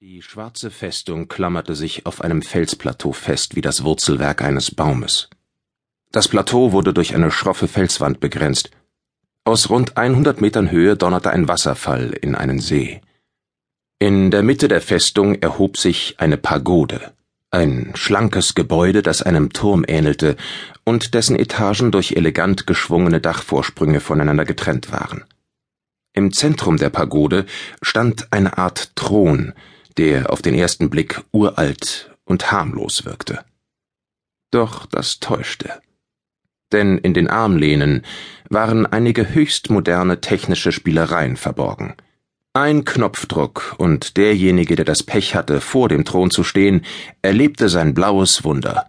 Die schwarze Festung klammerte sich auf einem Felsplateau fest wie das Wurzelwerk eines Baumes. Das Plateau wurde durch eine schroffe Felswand begrenzt. Aus rund 100 Metern Höhe donnerte ein Wasserfall in einen See. In der Mitte der Festung erhob sich eine Pagode, ein schlankes Gebäude, das einem Turm ähnelte und dessen Etagen durch elegant geschwungene Dachvorsprünge voneinander getrennt waren. Im Zentrum der Pagode stand eine Art Thron, der auf den ersten Blick uralt und harmlos wirkte. Doch das täuschte. Denn in den Armlehnen waren einige höchst moderne technische Spielereien verborgen. Ein Knopfdruck und derjenige, der das Pech hatte, vor dem Thron zu stehen, erlebte sein blaues Wunder.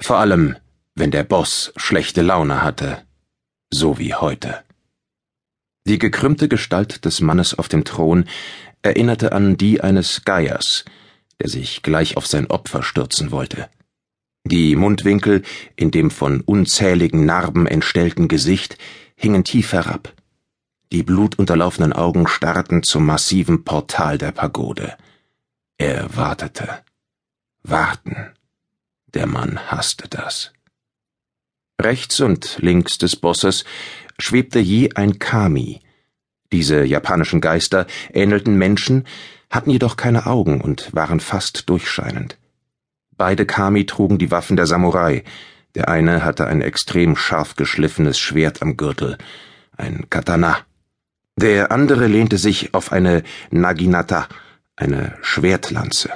Vor allem, wenn der Boss schlechte Laune hatte, so wie heute. Die gekrümmte Gestalt des Mannes auf dem Thron erinnerte an die eines Geiers, der sich gleich auf sein Opfer stürzen wollte. Die Mundwinkel in dem von unzähligen Narben entstellten Gesicht hingen tief herab. Die blutunterlaufenen Augen starrten zum massiven Portal der Pagode. Er wartete. Warten. Der Mann hasste das. Rechts und links des Bosses schwebte je ein Kami, diese japanischen Geister ähnelten Menschen, hatten jedoch keine Augen und waren fast durchscheinend. Beide Kami trugen die Waffen der Samurai. Der eine hatte ein extrem scharf geschliffenes Schwert am Gürtel, ein Katana. Der andere lehnte sich auf eine Naginata, eine Schwertlanze.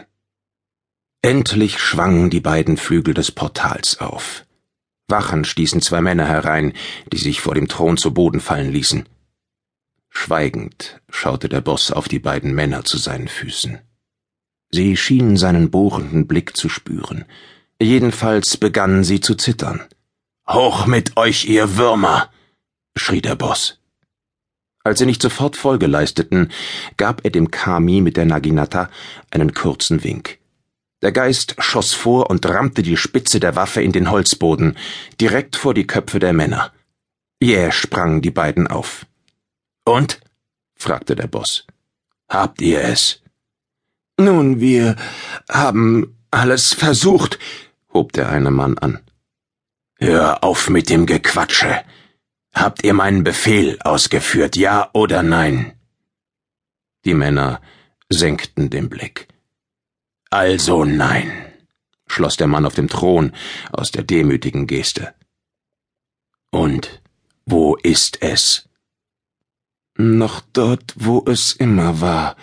Endlich schwangen die beiden Flügel des Portals auf. Wachen stießen zwei Männer herein, die sich vor dem Thron zu Boden fallen ließen. Schweigend schaute der Boss auf die beiden Männer zu seinen Füßen. Sie schienen seinen bohrenden Blick zu spüren. Jedenfalls begannen sie zu zittern. Hoch mit euch, ihr Würmer! schrie der Boss. Als sie nicht sofort Folge leisteten, gab er dem Kami mit der Naginata einen kurzen Wink. Der Geist schoss vor und rammte die Spitze der Waffe in den Holzboden, direkt vor die Köpfe der Männer. Jäh sprangen die beiden auf. Und? fragte der Boss. Habt ihr es? Nun, wir haben alles versucht, hob der eine Mann an. Hör auf mit dem Gequatsche. Habt ihr meinen Befehl ausgeführt, ja oder nein? Die Männer senkten den Blick. Also nein, schloss der Mann auf dem Thron aus der demütigen Geste. Und wo ist es? Noch dort, wo es immer war,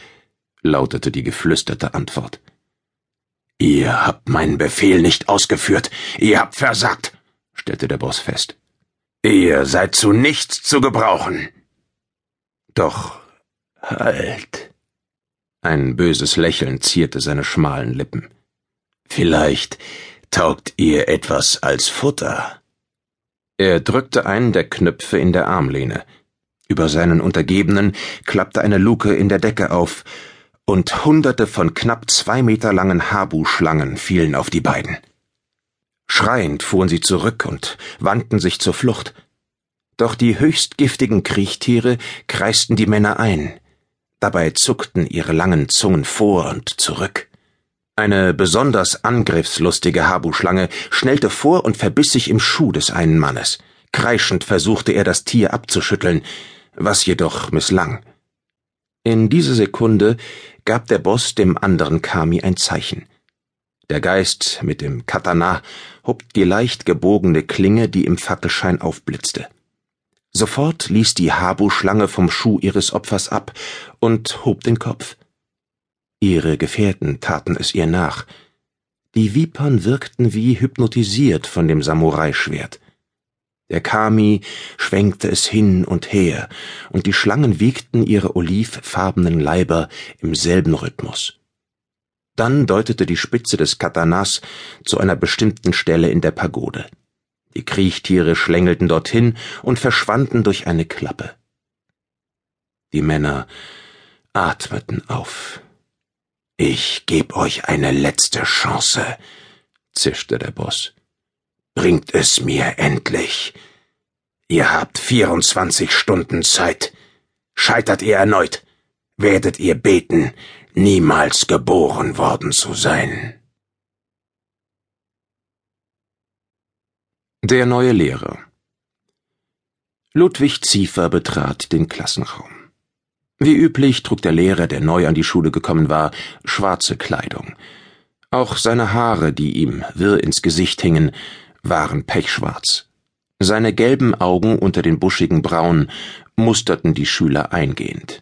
lautete die geflüsterte Antwort. Ihr habt meinen Befehl nicht ausgeführt, ihr habt versagt, stellte der Boss fest. Ihr seid zu nichts zu gebrauchen. Doch halt. Ein böses Lächeln zierte seine schmalen Lippen. Vielleicht taugt ihr etwas als Futter. Er drückte einen der Knöpfe in der Armlehne, über seinen Untergebenen klappte eine Luke in der Decke auf, und hunderte von knapp zwei Meter langen Habu-Schlangen fielen auf die beiden. Schreiend fuhren sie zurück und wandten sich zur Flucht. Doch die höchst giftigen Kriechtiere kreisten die Männer ein. Dabei zuckten ihre langen Zungen vor und zurück. Eine besonders angriffslustige Habu-Schlange schnellte vor und verbiss sich im Schuh des einen Mannes. Kreischend versuchte er das Tier abzuschütteln, was jedoch misslang. In dieser Sekunde gab der Boss dem anderen Kami ein Zeichen. Der Geist mit dem Katana hob die leicht gebogene Klinge, die im Fackelschein aufblitzte. Sofort ließ die Habu-Schlange vom Schuh ihres Opfers ab und hob den Kopf. Ihre Gefährten taten es ihr nach. Die Vipern wirkten wie hypnotisiert von dem Samurai-Schwert. Der Kami schwenkte es hin und her, und die Schlangen wiegten ihre olivfarbenen Leiber im selben Rhythmus. Dann deutete die Spitze des Katanas zu einer bestimmten Stelle in der Pagode. Die Kriechtiere schlängelten dorthin und verschwanden durch eine Klappe. Die Männer atmeten auf. Ich geb euch eine letzte Chance, zischte der Boss. Bringt es mir endlich. Ihr habt 24 Stunden Zeit. Scheitert ihr erneut, werdet ihr beten, niemals geboren worden zu sein. Der neue Lehrer Ludwig Ziefer betrat den Klassenraum. Wie üblich trug der Lehrer, der neu an die Schule gekommen war, schwarze Kleidung. Auch seine Haare, die ihm wirr ins Gesicht hingen, waren pechschwarz. Seine gelben Augen unter den buschigen Brauen musterten die Schüler eingehend.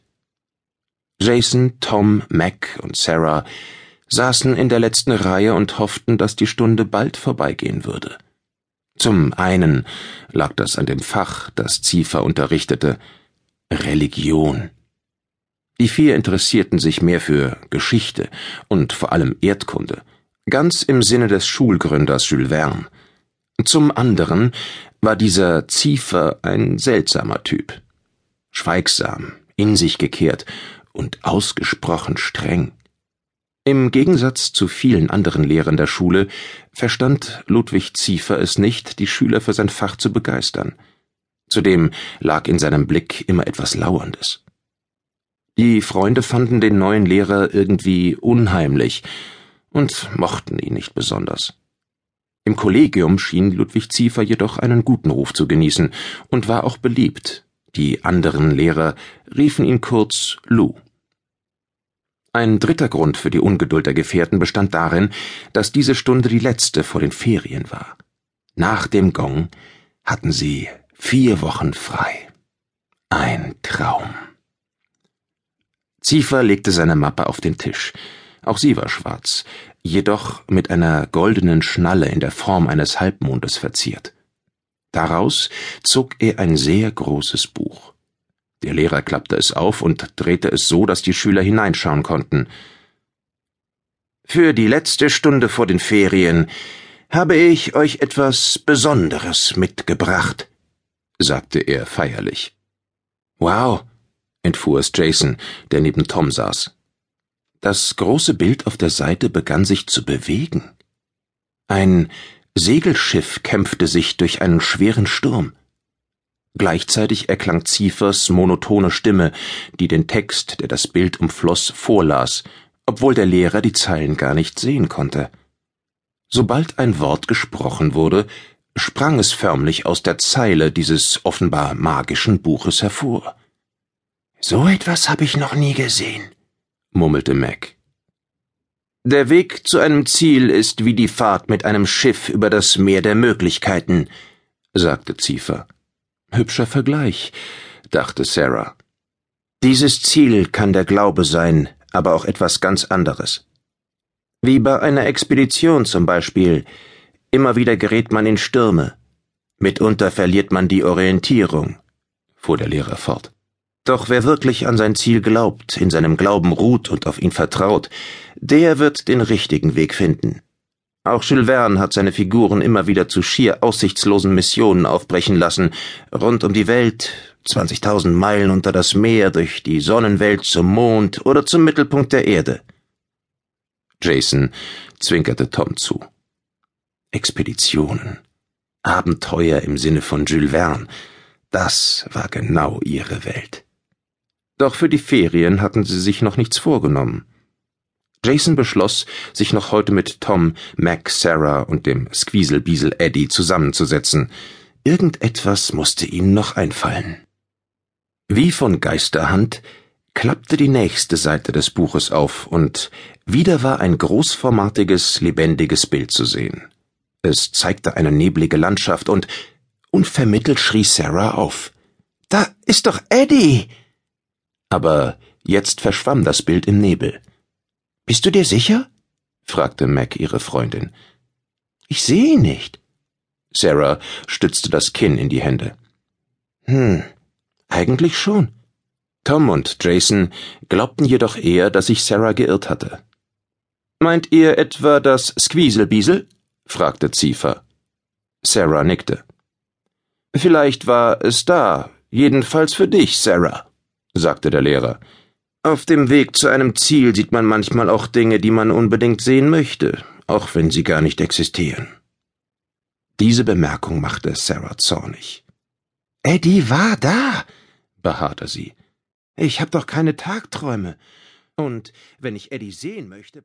Jason, Tom, Mac und Sarah saßen in der letzten Reihe und hofften, dass die Stunde bald vorbeigehen würde. Zum einen lag das an dem Fach, das Ziefer unterrichtete Religion. Die vier interessierten sich mehr für Geschichte und vor allem Erdkunde, ganz im Sinne des Schulgründers Jules Verne. Zum anderen war dieser Ziefer ein seltsamer Typ. Schweigsam, in sich gekehrt und ausgesprochen streng. Im Gegensatz zu vielen anderen Lehrern der Schule verstand Ludwig Ziefer es nicht, die Schüler für sein Fach zu begeistern. Zudem lag in seinem Blick immer etwas Lauerndes. Die Freunde fanden den neuen Lehrer irgendwie unheimlich und mochten ihn nicht besonders. Im Kollegium schien Ludwig Ziefer jedoch einen guten Ruf zu genießen und war auch beliebt. Die anderen Lehrer riefen ihn kurz Lou. Ein dritter Grund für die Ungeduld der Gefährten bestand darin, dass diese Stunde die letzte vor den Ferien war. Nach dem Gong hatten sie vier Wochen frei. Ein Traum. Ziefer legte seine Mappe auf den Tisch. Auch sie war schwarz, jedoch mit einer goldenen Schnalle in der Form eines Halbmondes verziert. Daraus zog er ein sehr großes Buch. Der Lehrer klappte es auf und drehte es so, dass die Schüler hineinschauen konnten. Für die letzte Stunde vor den Ferien habe ich euch etwas Besonderes mitgebracht, sagte er feierlich. Wow, entfuhr es Jason, der neben Tom saß. Das große Bild auf der Seite begann sich zu bewegen. Ein Segelschiff kämpfte sich durch einen schweren Sturm. Gleichzeitig erklang Ziefers monotone Stimme, die den Text, der das Bild umfloss, vorlas, obwohl der Lehrer die Zeilen gar nicht sehen konnte. Sobald ein Wort gesprochen wurde, sprang es förmlich aus der Zeile dieses offenbar magischen Buches hervor. So etwas habe ich noch nie gesehen, murmelte Mac. Der Weg zu einem Ziel ist wie die Fahrt mit einem Schiff über das Meer der Möglichkeiten, sagte Ziefer. Hübscher Vergleich, dachte Sarah. Dieses Ziel kann der Glaube sein, aber auch etwas ganz anderes. Wie bei einer Expedition zum Beispiel. Immer wieder gerät man in Stürme. Mitunter verliert man die Orientierung, fuhr der Lehrer fort. Doch wer wirklich an sein Ziel glaubt, in seinem Glauben ruht und auf ihn vertraut, der wird den richtigen Weg finden. Auch Jules Verne hat seine Figuren immer wieder zu schier aussichtslosen Missionen aufbrechen lassen, rund um die Welt, 20.000 Meilen unter das Meer, durch die Sonnenwelt zum Mond oder zum Mittelpunkt der Erde. Jason zwinkerte Tom zu. Expeditionen. Abenteuer im Sinne von Jules Verne. Das war genau ihre Welt. Doch für die Ferien hatten sie sich noch nichts vorgenommen. Jason beschloss, sich noch heute mit Tom, Mac, Sarah und dem Squeezelbiesel Eddie zusammenzusetzen. Irgendetwas musste ihnen noch einfallen. Wie von Geisterhand klappte die nächste Seite des Buches auf, und wieder war ein großformatiges, lebendiges Bild zu sehen. Es zeigte eine neblige Landschaft, und unvermittelt schrie Sarah auf. Da ist doch Eddie! Aber jetzt verschwamm das Bild im Nebel. Bist du dir sicher? fragte Mac ihre Freundin. Ich sehe ihn nicht. Sarah stützte das Kinn in die Hände. Hm, eigentlich schon. Tom und Jason glaubten jedoch eher, dass sich Sarah geirrt hatte. Meint ihr etwa das Squeezelbiesel? fragte Ziefer. Sarah nickte. Vielleicht war es da, jedenfalls für dich, Sarah sagte der Lehrer. Auf dem Weg zu einem Ziel sieht man manchmal auch Dinge, die man unbedingt sehen möchte, auch wenn sie gar nicht existieren. Diese Bemerkung machte Sarah zornig. Eddie war da, beharrte sie. Ich hab doch keine Tagträume. Und wenn ich Eddie sehen möchte,